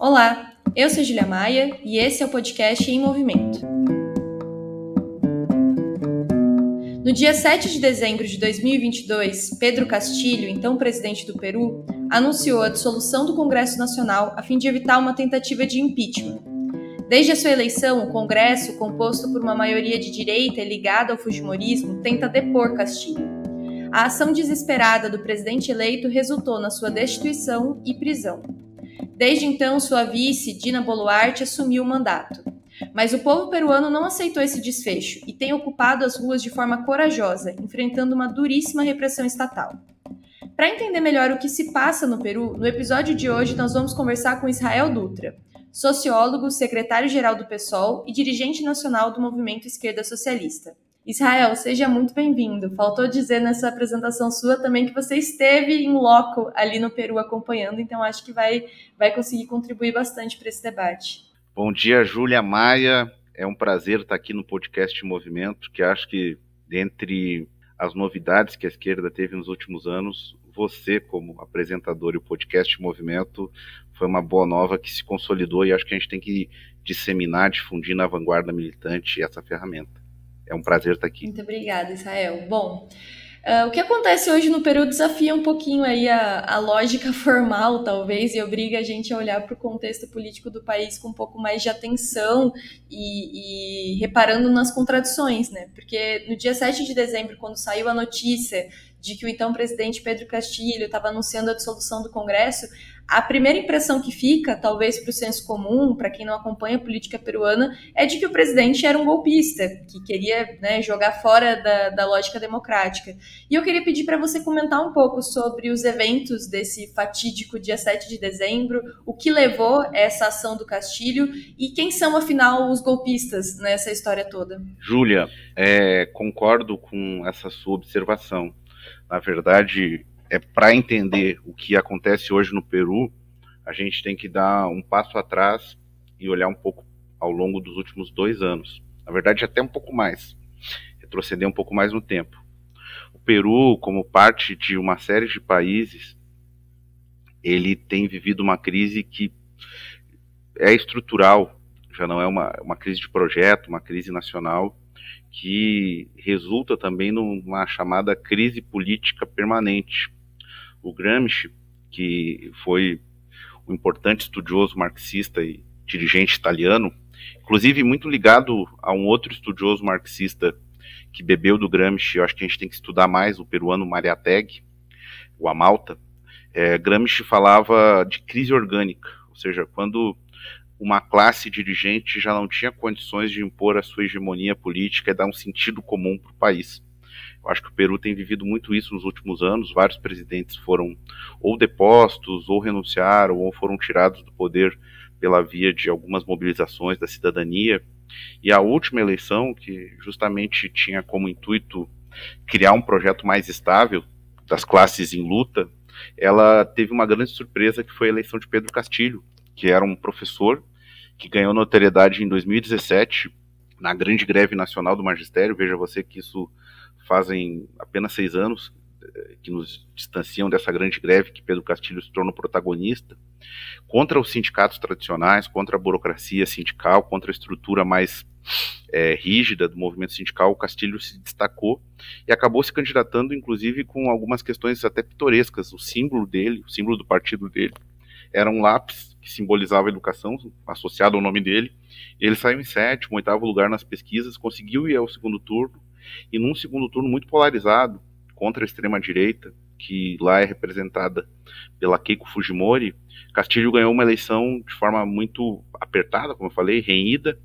Olá, eu sou Julia Maia e esse é o podcast Em Movimento. No dia 7 de dezembro de 2022, Pedro Castilho, então presidente do Peru, anunciou a dissolução do Congresso Nacional a fim de evitar uma tentativa de impeachment. Desde a sua eleição, o Congresso, composto por uma maioria de direita e ligada ao Fujimorismo, tenta depor Castilho. A ação desesperada do presidente eleito resultou na sua destituição e prisão. Desde então, sua vice, Dina Boluarte, assumiu o mandato. Mas o povo peruano não aceitou esse desfecho e tem ocupado as ruas de forma corajosa, enfrentando uma duríssima repressão estatal. Para entender melhor o que se passa no Peru, no episódio de hoje nós vamos conversar com Israel Dutra, sociólogo, secretário-geral do PSOL e dirigente nacional do Movimento Esquerda Socialista. Israel, seja muito bem-vindo. Faltou dizer nessa apresentação sua também que você esteve em loco ali no Peru acompanhando, então acho que vai, vai conseguir contribuir bastante para esse debate. Bom dia, Júlia Maia. É um prazer estar aqui no podcast Movimento, que acho que dentre as novidades que a esquerda teve nos últimos anos, você, como apresentador e o podcast Movimento, foi uma boa nova que se consolidou e acho que a gente tem que disseminar, difundir na vanguarda militante essa ferramenta. É um prazer estar aqui. Muito obrigada, Israel. Bom, uh, o que acontece hoje no Peru desafia um pouquinho aí a, a lógica formal, talvez, e obriga a gente a olhar para o contexto político do país com um pouco mais de atenção e, e reparando nas contradições, né? Porque no dia 7 de dezembro, quando saiu a notícia de que o então presidente Pedro Castilho estava anunciando a dissolução do Congresso, a primeira impressão que fica, talvez para o senso comum, para quem não acompanha a política peruana, é de que o presidente era um golpista, que queria né, jogar fora da, da lógica democrática. E eu queria pedir para você comentar um pouco sobre os eventos desse fatídico dia 7 de dezembro, o que levou essa ação do Castilho e quem são, afinal, os golpistas nessa história toda. Júlia, é, concordo com essa sua observação. Na verdade, é para entender o que acontece hoje no Peru, a gente tem que dar um passo atrás e olhar um pouco ao longo dos últimos dois anos. Na verdade, até um pouco mais, retroceder um pouco mais no tempo. O Peru, como parte de uma série de países, ele tem vivido uma crise que é estrutural, já não é uma, uma crise de projeto, uma crise nacional, que resulta também numa chamada crise política permanente. O Gramsci, que foi um importante estudioso marxista e dirigente italiano, inclusive muito ligado a um outro estudioso marxista que bebeu do Gramsci, eu acho que a gente tem que estudar mais, o peruano Mariátegui, o Amalta, é, Gramsci falava de crise orgânica, ou seja, quando uma classe dirigente já não tinha condições de impor a sua hegemonia política e dar um sentido comum para o país. Eu acho que o Peru tem vivido muito isso nos últimos anos. Vários presidentes foram ou depostos, ou renunciaram, ou foram tirados do poder pela via de algumas mobilizações da cidadania. E a última eleição, que justamente tinha como intuito criar um projeto mais estável das classes em luta, ela teve uma grande surpresa que foi a eleição de Pedro Castilho, que era um professor que ganhou notoriedade em 2017 na grande greve nacional do magistério. Veja você que isso fazem apenas seis anos eh, que nos distanciam dessa grande greve que Pedro Castilho se tornou protagonista, contra os sindicatos tradicionais, contra a burocracia sindical, contra a estrutura mais é, rígida do movimento sindical, o Castilho se destacou e acabou se candidatando, inclusive, com algumas questões até pitorescas. O símbolo dele, o símbolo do partido dele, era um lápis que simbolizava a educação, associado ao nome dele. Ele saiu em sétimo, oitavo lugar nas pesquisas, conseguiu ir ao segundo turno, e num segundo turno muito polarizado contra a extrema-direita, que lá é representada pela Keiko Fujimori, Castilho ganhou uma eleição de forma muito apertada, como eu falei, renhida,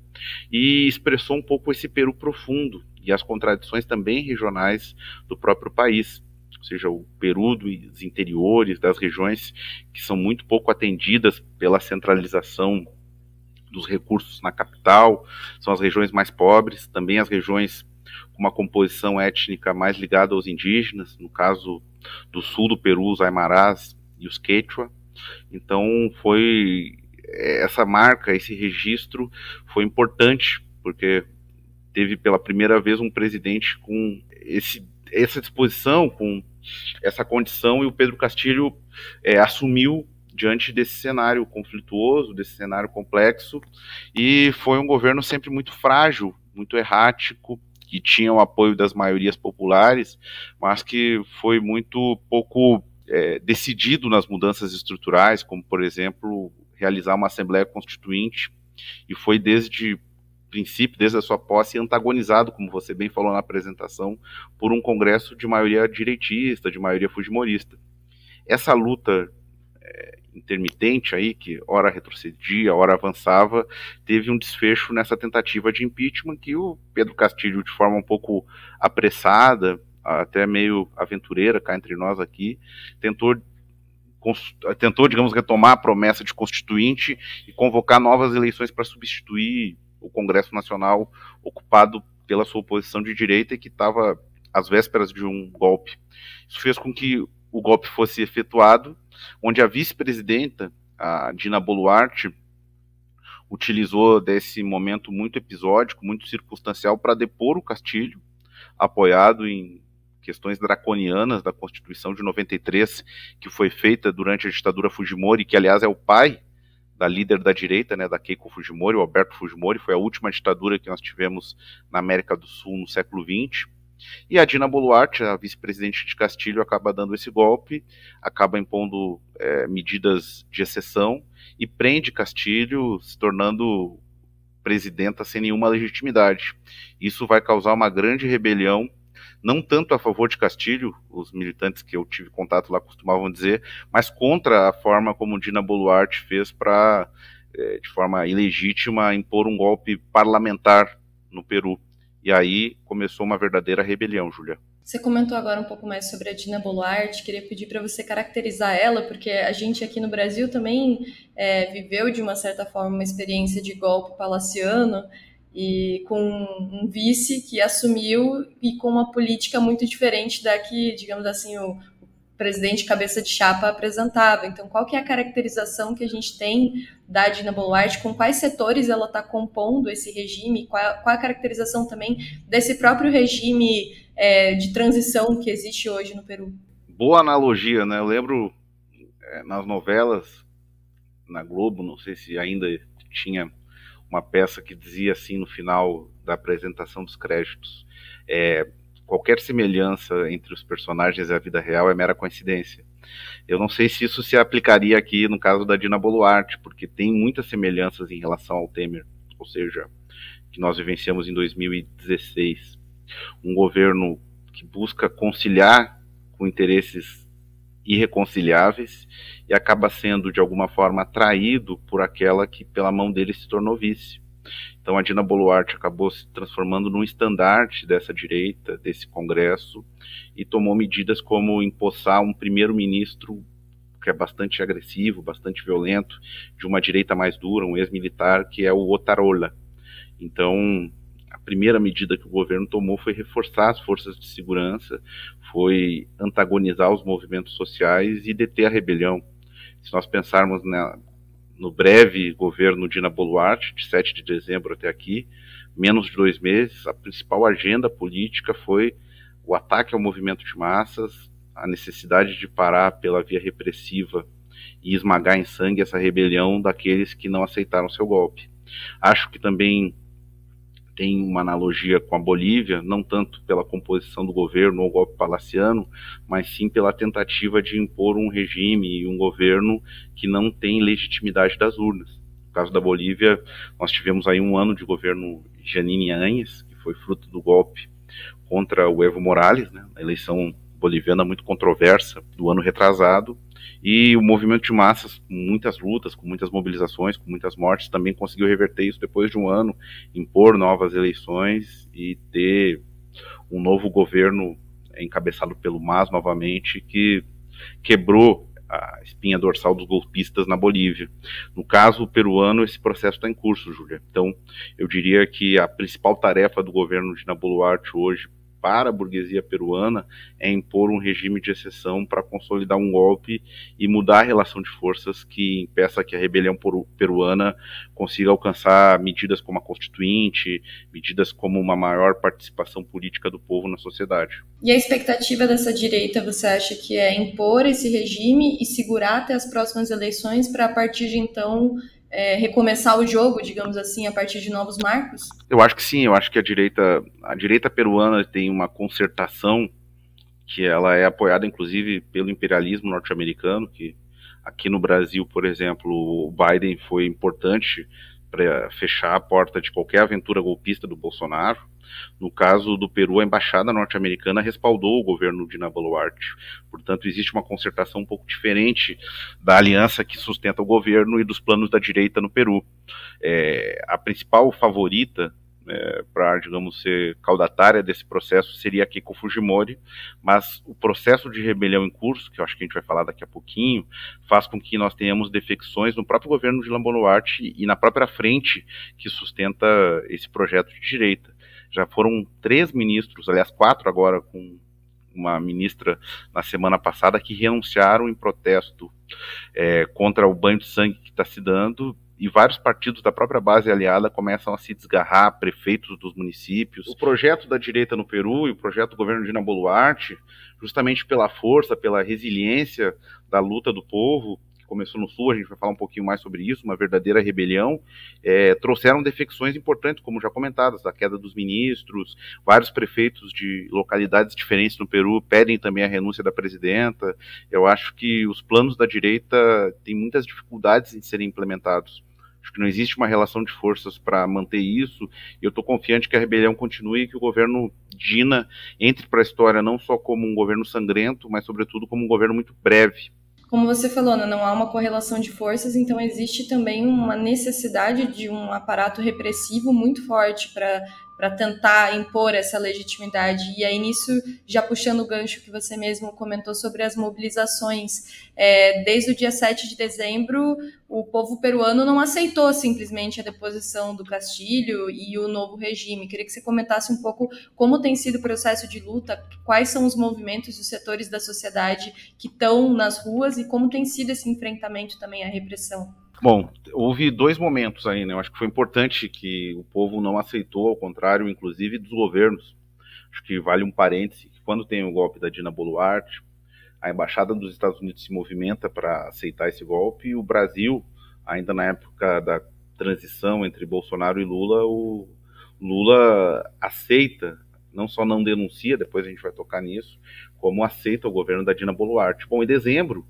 e expressou um pouco esse Peru profundo e as contradições também regionais do próprio país seja, o Peru dos interiores, das regiões que são muito pouco atendidas pela centralização dos recursos na capital, são as regiões mais pobres, também as regiões uma composição étnica mais ligada aos indígenas, no caso do sul do Peru, os Aimarás e os Quechua. Então foi essa marca, esse registro foi importante, porque teve pela primeira vez um presidente com esse, essa disposição, com essa condição e o Pedro Castilho é, assumiu diante desse cenário conflituoso, desse cenário complexo, e foi um governo sempre muito frágil, muito errático, que tinha o apoio das maiorias populares, mas que foi muito pouco é, decidido nas mudanças estruturais, como, por exemplo, realizar uma Assembleia Constituinte, e foi desde princípio, desde a sua posse, antagonizado, como você bem falou na apresentação, por um Congresso de maioria direitista, de maioria fujimorista. Essa luta intermitente aí, que ora retrocedia, ora avançava, teve um desfecho nessa tentativa de impeachment que o Pedro Castilho, de forma um pouco apressada, até meio aventureira cá entre nós aqui, tentou tentou, digamos, retomar a promessa de constituinte e convocar novas eleições para substituir o Congresso Nacional ocupado pela sua oposição de direita e que estava às vésperas de um golpe. Isso fez com que o golpe fosse efetuado, onde a vice-presidenta, a Dina Boluarte, utilizou desse momento muito episódico, muito circunstancial, para depor o Castilho, apoiado em questões draconianas da Constituição de 93, que foi feita durante a ditadura Fujimori, que aliás é o pai da líder da direita, né, da Keiko Fujimori, o Alberto Fujimori, foi a última ditadura que nós tivemos na América do Sul no século XX. E a Dina Boluarte, a vice-presidente de Castilho, acaba dando esse golpe, acaba impondo é, medidas de exceção e prende Castilho, se tornando presidenta sem nenhuma legitimidade. Isso vai causar uma grande rebelião não tanto a favor de Castilho, os militantes que eu tive contato lá costumavam dizer, mas contra a forma como Dina Boluarte fez para, é, de forma ilegítima, impor um golpe parlamentar no Peru. E aí começou uma verdadeira rebelião, Júlia. Você comentou agora um pouco mais sobre a Dina Boluarte, queria pedir para você caracterizar ela, porque a gente aqui no Brasil também é, viveu de uma certa forma uma experiência de golpe palaciano, e com um vice que assumiu e com uma política muito diferente da que, digamos assim, o, presidente cabeça de chapa apresentava. Então, qual que é a caracterização que a gente tem da Dina Boluarte, com quais setores ela está compondo esse regime, qual, qual, a caracterização também desse próprio regime é, de transição que existe hoje no Peru? Boa analogia, né? Eu lembro é, nas novelas, na Globo, não sei se ainda tinha uma peça que dizia assim no final da apresentação dos créditos: é, qualquer semelhança entre os personagens e a vida real é mera coincidência. Eu não sei se isso se aplicaria aqui no caso da Dina Boluarte, porque tem muitas semelhanças em relação ao Temer, ou seja, que nós vivenciamos em 2016. Um governo que busca conciliar com interesses irreconciliáveis e acaba sendo de alguma forma atraído por aquela que pela mão dele se tornou vice. Então a Dina Boluarte acabou se transformando num estandarte dessa direita, desse Congresso, e tomou medidas como empossar um primeiro-ministro que é bastante agressivo, bastante violento, de uma direita mais dura, um ex-militar, que é o Otarola. Então, a primeira medida que o governo tomou foi reforçar as forças de segurança, foi antagonizar os movimentos sociais e deter a rebelião. Se nós pensarmos na, no breve governo Dina Boluarte, de 7 de dezembro até aqui, menos de dois meses, a principal agenda política foi o ataque ao movimento de massas, a necessidade de parar pela via repressiva e esmagar em sangue essa rebelião daqueles que não aceitaram seu golpe. Acho que também tem uma analogia com a Bolívia, não tanto pela composição do governo ou golpe palaciano, mas sim pela tentativa de impor um regime e um governo que não tem legitimidade das urnas. No caso da Bolívia, nós tivemos aí um ano de governo Janine Áñez, que foi fruto do golpe contra o Evo Morales, né, eleição boliviana muito controversa do ano retrasado, e o movimento de massas, com muitas lutas, com muitas mobilizações, com muitas mortes, também conseguiu reverter isso depois de um ano, impor novas eleições e ter um novo governo encabeçado pelo MAS novamente, que quebrou a espinha dorsal dos golpistas na Bolívia. No caso peruano, esse processo está em curso, Júlia. Então, eu diria que a principal tarefa do governo de Boluarte hoje para a burguesia peruana é impor um regime de exceção para consolidar um golpe e mudar a relação de forças que impeça que a rebelião peruana consiga alcançar medidas como a constituinte, medidas como uma maior participação política do povo na sociedade. E a expectativa dessa direita, você acha que é impor esse regime e segurar até as próximas eleições para a partir de então é, recomeçar o jogo, digamos assim, a partir de novos marcos? Eu acho que sim, eu acho que a direita, a direita peruana tem uma concertação que ela é apoiada inclusive pelo imperialismo norte-americano, que aqui no Brasil, por exemplo, o Biden foi importante para fechar a porta de qualquer aventura golpista do Bolsonaro. No caso do Peru, a embaixada norte-americana respaldou o governo de Boluarte. Portanto, existe uma concertação um pouco diferente da aliança que sustenta o governo e dos planos da direita no Peru. É, a principal favorita é, para, digamos, ser caudatária desse processo seria a Keiko Fujimori, mas o processo de rebelião em curso, que eu acho que a gente vai falar daqui a pouquinho, faz com que nós tenhamos defecções no próprio governo de Lambonuarte e na própria frente que sustenta esse projeto de direita. Já foram três ministros, aliás, quatro agora, com uma ministra na semana passada, que renunciaram em protesto é, contra o banho de sangue que está se dando e vários partidos da própria base aliada começam a se desgarrar, prefeitos dos municípios. O projeto da direita no Peru e o projeto do governo de Dina Boluarte, justamente pela força, pela resiliência da luta do povo, começou no Sul, a gente vai falar um pouquinho mais sobre isso, uma verdadeira rebelião, é, trouxeram defecções importantes, como já comentadas, a queda dos ministros, vários prefeitos de localidades diferentes no Peru pedem também a renúncia da presidenta. Eu acho que os planos da direita têm muitas dificuldades em serem implementados. Acho que não existe uma relação de forças para manter isso. E eu estou confiante que a rebelião continue e que o governo Dina entre para a história não só como um governo sangrento, mas sobretudo como um governo muito breve como você falou, né, não há uma correlação de forças, então existe também uma necessidade de um aparato repressivo muito forte para para tentar impor essa legitimidade. E aí, nisso, já puxando o gancho que você mesmo comentou sobre as mobilizações, é, desde o dia 7 de dezembro, o povo peruano não aceitou simplesmente a deposição do Castilho e o novo regime. Queria que você comentasse um pouco como tem sido o processo de luta, quais são os movimentos e os setores da sociedade que estão nas ruas e como tem sido esse enfrentamento também à repressão. Bom, houve dois momentos aí, né? Eu acho que foi importante que o povo não aceitou, ao contrário, inclusive dos governos. Acho que vale um parêntese que quando tem o golpe da Dina Boluarte, a embaixada dos Estados Unidos se movimenta para aceitar esse golpe e o Brasil, ainda na época da transição entre Bolsonaro e Lula, o Lula aceita, não só não denuncia, depois a gente vai tocar nisso, como aceita o governo da Dina Boluarte. Bom, em dezembro,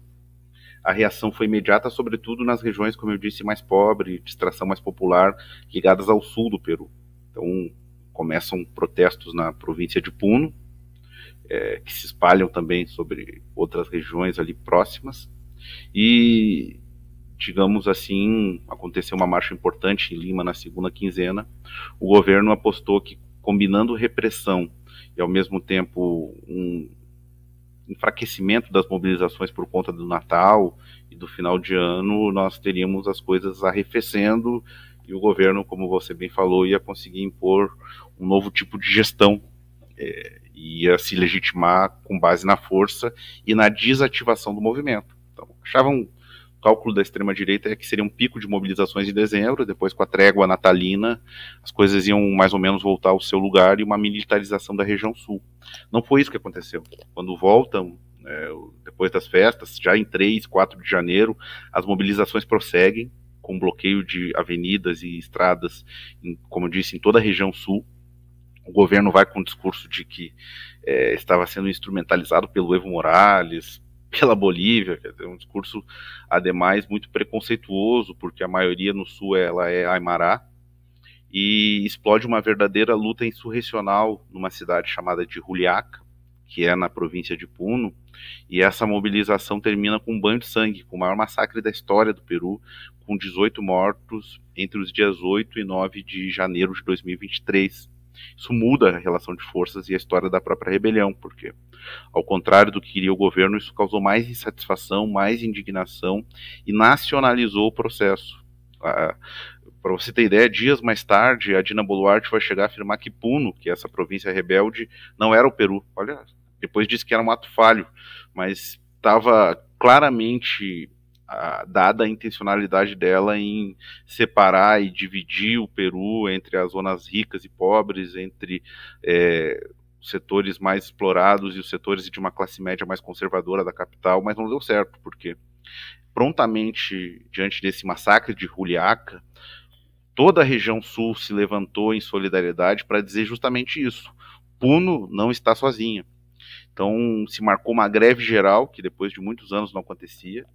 a reação foi imediata, sobretudo nas regiões, como eu disse, mais pobres, de extração mais popular, ligadas ao sul do Peru. Então, começam protestos na província de Puno, é, que se espalham também sobre outras regiões ali próximas. E, digamos assim, aconteceu uma marcha importante em Lima na segunda quinzena. O governo apostou que, combinando repressão e, ao mesmo tempo, um enfraquecimento das mobilizações por conta do Natal e do final de ano, nós teríamos as coisas arrefecendo e o governo, como você bem falou, ia conseguir impor um novo tipo de gestão, é, ia se legitimar com base na força e na desativação do movimento. Então, achavam cálculo da extrema-direita é que seria um pico de mobilizações em dezembro, depois com a trégua natalina, as coisas iam mais ou menos voltar ao seu lugar e uma militarização da região sul. Não foi isso que aconteceu. Quando voltam, é, depois das festas, já em 3, 4 de janeiro, as mobilizações prosseguem, com bloqueio de avenidas e estradas, em, como eu disse, em toda a região sul. O governo vai com o discurso de que é, estava sendo instrumentalizado pelo Evo Morales, pela Bolívia, quer dizer, um discurso, ademais, muito preconceituoso, porque a maioria no sul ela é Aimará, e explode uma verdadeira luta insurrecional numa cidade chamada de Juliaca, que é na província de Puno, e essa mobilização termina com um banho de sangue, com o maior massacre da história do Peru, com 18 mortos entre os dias 8 e 9 de janeiro de 2023. Isso muda a relação de forças e a história da própria rebelião, porque, ao contrário do que queria o governo, isso causou mais insatisfação, mais indignação e nacionalizou o processo. Para você ter ideia, dias mais tarde, a Dina Boluarte vai chegar a afirmar que Puno, que é essa província rebelde, não era o Peru. Olha, depois disse que era um ato falho, mas estava claramente dada a intencionalidade dela em separar e dividir o Peru entre as zonas ricas e pobres, entre é, setores mais explorados e os setores de uma classe média mais conservadora da capital, mas não deu certo, porque prontamente, diante desse massacre de Juliaca, toda a região sul se levantou em solidariedade para dizer justamente isso. Puno não está sozinha. Então se marcou uma greve geral, que depois de muitos anos não acontecia,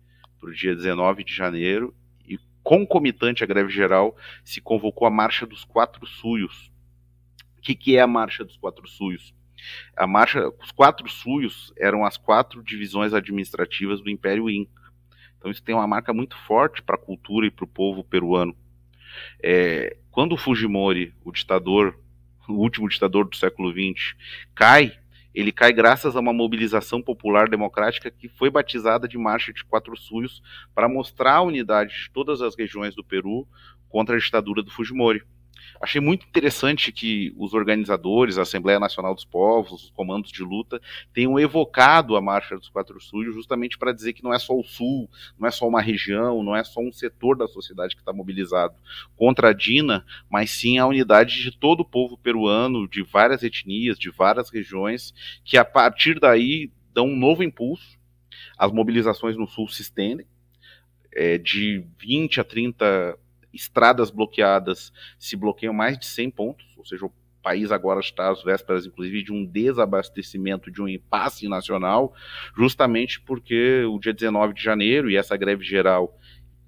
para o dia 19 de janeiro, e concomitante à greve geral, se convocou a Marcha dos Quatro Suios. O que, que é a Marcha dos Quatro Suios? A marcha, os quatro suios eram as quatro divisões administrativas do Império Inca. Então isso tem uma marca muito forte para a cultura e para o povo peruano. É, quando o Fujimori, o ditador, o último ditador do século XX, cai, ele cai graças a uma mobilização popular democrática que foi batizada de Marcha de Quatro Suios para mostrar a unidade de todas as regiões do Peru contra a ditadura do Fujimori. Achei muito interessante que os organizadores, a Assembleia Nacional dos Povos, os comandos de luta, tenham evocado a Marcha dos Quatro Sul justamente para dizer que não é só o Sul, não é só uma região, não é só um setor da sociedade que está mobilizado contra a Dina, mas sim a unidade de todo o povo peruano, de várias etnias, de várias regiões, que a partir daí dão um novo impulso. As mobilizações no Sul se estendem, é, de 20 a 30 estradas bloqueadas se bloqueiam mais de 100 pontos, ou seja, o país agora está às vésperas, inclusive, de um desabastecimento, de um impasse nacional, justamente porque o dia 19 de janeiro e essa greve geral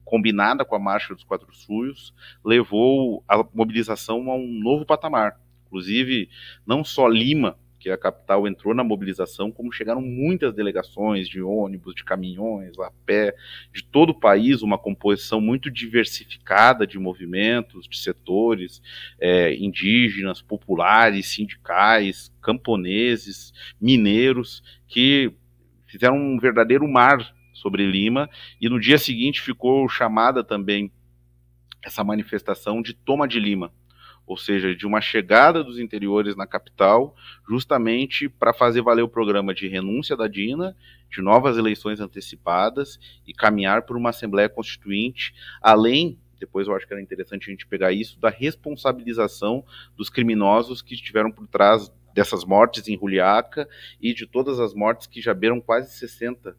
combinada com a Marcha dos Quatro Suios levou a mobilização a um novo patamar. Inclusive, não só Lima, que a capital entrou na mobilização, como chegaram muitas delegações de ônibus, de caminhões, a pé, de todo o país, uma composição muito diversificada de movimentos, de setores, é, indígenas, populares, sindicais, camponeses, mineiros, que fizeram um verdadeiro mar sobre Lima, e no dia seguinte ficou chamada também essa manifestação de Toma de Lima, ou seja, de uma chegada dos interiores na capital, justamente para fazer valer o programa de renúncia da Dina, de novas eleições antecipadas e caminhar por uma Assembleia Constituinte, além, depois eu acho que era interessante a gente pegar isso, da responsabilização dos criminosos que estiveram por trás dessas mortes em Juliaca e de todas as mortes que já beiram quase 60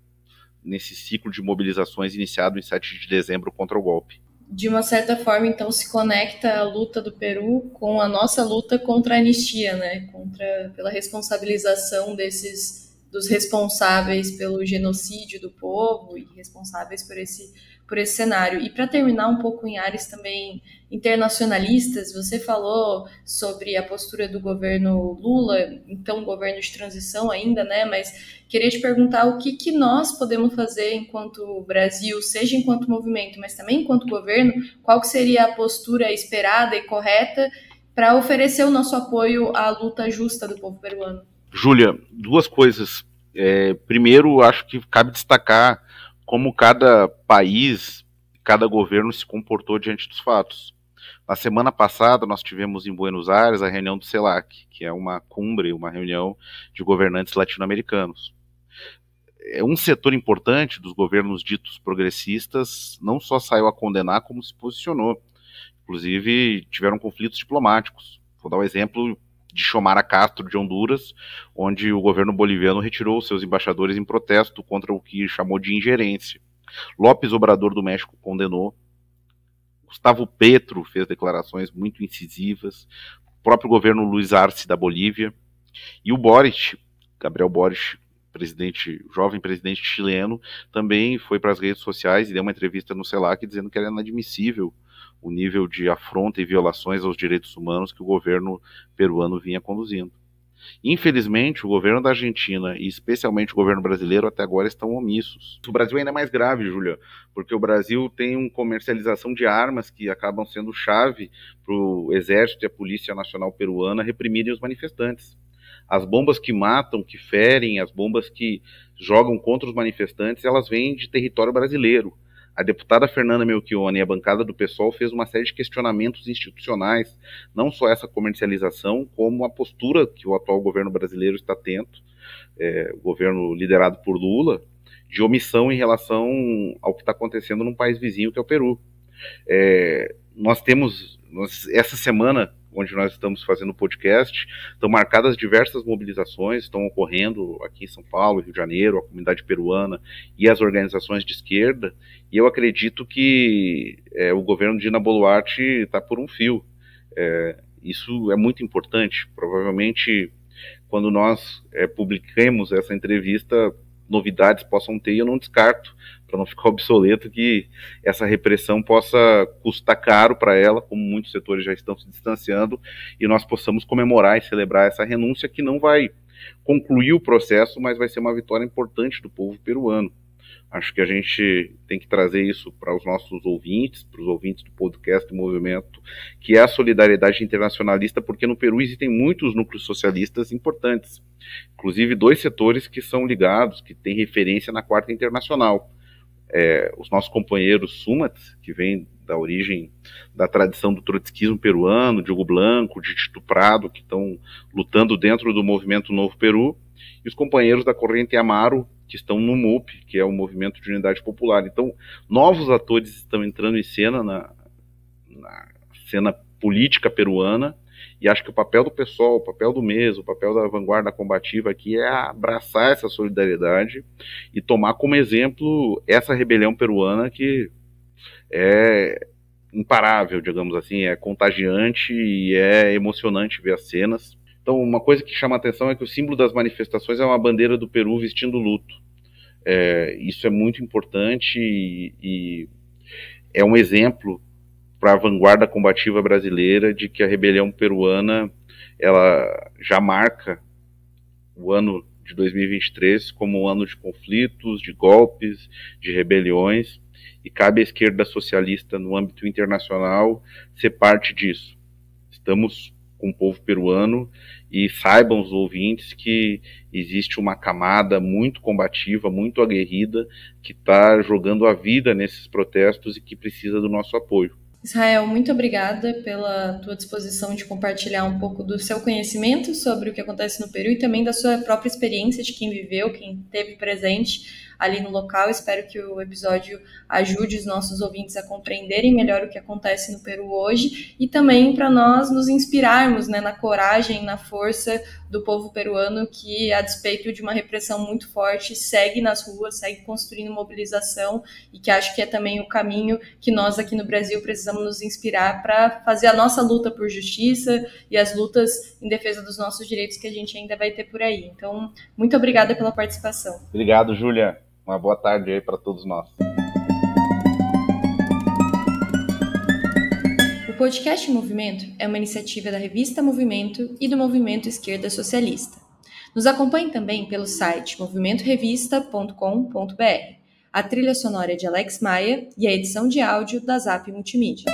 nesse ciclo de mobilizações iniciado em 7 de dezembro contra o golpe de uma certa forma, então, se conecta a luta do Peru com a nossa luta contra a anistia, né? Contra, pela responsabilização desses dos responsáveis pelo genocídio do povo e responsáveis por esse por esse cenário. E para terminar um pouco em áreas também internacionalistas, você falou sobre a postura do governo Lula, então governo de transição ainda, né? Mas queria te perguntar o que, que nós podemos fazer enquanto Brasil, seja enquanto movimento, mas também enquanto governo, qual que seria a postura esperada e correta para oferecer o nosso apoio à luta justa do povo peruano? Júlia, duas coisas. É, primeiro, acho que cabe destacar como cada país, cada governo se comportou diante dos fatos. Na semana passada, nós tivemos em Buenos Aires a reunião do CELAC, que é uma cumbre, uma reunião de governantes latino-americanos. É um setor importante dos governos ditos progressistas não só saiu a condenar, como se posicionou. Inclusive, tiveram conflitos diplomáticos. Vou dar um exemplo de Xomara Castro de Honduras, onde o governo boliviano retirou seus embaixadores em protesto contra o que chamou de ingerência. López Obrador do México condenou. Gustavo Petro fez declarações muito incisivas. O próprio governo Luiz Arce da Bolívia. E o Boric, Gabriel Boric, presidente, jovem presidente chileno, também foi para as redes sociais e deu uma entrevista no CELAC dizendo que era inadmissível o nível de afronta e violações aos direitos humanos que o governo peruano vinha conduzindo. Infelizmente, o governo da Argentina e especialmente o governo brasileiro até agora estão omissos. O Brasil ainda é mais grave, Júlia, porque o Brasil tem uma comercialização de armas que acabam sendo chave para o exército e a polícia nacional peruana reprimirem os manifestantes. As bombas que matam, que ferem, as bombas que jogam contra os manifestantes, elas vêm de território brasileiro a deputada Fernanda Melchione e a bancada do PSOL fez uma série de questionamentos institucionais, não só essa comercialização, como a postura que o atual governo brasileiro está tendo, é, o governo liderado por Lula, de omissão em relação ao que está acontecendo num país vizinho que é o Peru. É, nós temos, nós, essa semana, onde nós estamos fazendo o podcast, estão marcadas diversas mobilizações, estão ocorrendo aqui em São Paulo, Rio de Janeiro, a comunidade peruana e as organizações de esquerda, e eu acredito que é, o governo de Dina Boluarte está por um fio. É, isso é muito importante. Provavelmente, quando nós é, publiquemos essa entrevista, novidades possam ter, e eu não descarto para não ficar obsoleto, que essa repressão possa custar caro para ela, como muitos setores já estão se distanciando, e nós possamos comemorar e celebrar essa renúncia que não vai concluir o processo, mas vai ser uma vitória importante do povo peruano. Acho que a gente tem que trazer isso para os nossos ouvintes, para os ouvintes do podcast do movimento, que é a solidariedade internacionalista, porque no Peru existem muitos núcleos socialistas importantes, inclusive dois setores que são ligados, que têm referência na Quarta Internacional. É, os nossos companheiros Sumats, que vem da origem da tradição do trotskismo peruano, Diogo Blanco, de Tito Prado, que estão lutando dentro do movimento Novo Peru, e os companheiros da corrente Amaro, que estão no MUP, que é o Movimento de Unidade Popular. Então, novos atores estão entrando em cena na, na cena política peruana, e acho que o papel do pessoal, o papel do MES, o papel da vanguarda combativa aqui é abraçar essa solidariedade e tomar como exemplo essa rebelião peruana que é imparável, digamos assim, é contagiante e é emocionante ver as cenas. Então, uma coisa que chama atenção é que o símbolo das manifestações é uma bandeira do Peru vestindo luto. É, isso é muito importante e, e é um exemplo para a vanguarda combativa brasileira de que a rebelião peruana ela já marca o ano de 2023 como um ano de conflitos, de golpes, de rebeliões, e cabe à esquerda socialista no âmbito internacional ser parte disso. Estamos com o povo peruano e saibam os ouvintes que existe uma camada muito combativa, muito aguerrida, que está jogando a vida nesses protestos e que precisa do nosso apoio. Israel, muito obrigada pela tua disposição de compartilhar um pouco do seu conhecimento sobre o que acontece no Peru e também da sua própria experiência de quem viveu, quem esteve presente ali no local. Espero que o episódio ajude os nossos ouvintes a compreenderem melhor o que acontece no Peru hoje e também para nós nos inspirarmos né, na coragem, na força do povo peruano que, a despeito de uma repressão muito forte, segue nas ruas, segue construindo mobilização e que acho que é também o caminho que nós aqui no Brasil precisamos nos inspirar para fazer a nossa luta por justiça e as lutas em defesa dos nossos direitos que a gente ainda vai ter por aí. Então, muito obrigada pela participação. Obrigado, Júlia. Uma boa tarde aí para todos nós. O podcast Movimento é uma iniciativa da revista Movimento e do Movimento Esquerda Socialista. Nos acompanhe também pelo site movimentorevista.com.br. A trilha sonora é de Alex Maia e a edição de áudio da Zap Multimídia.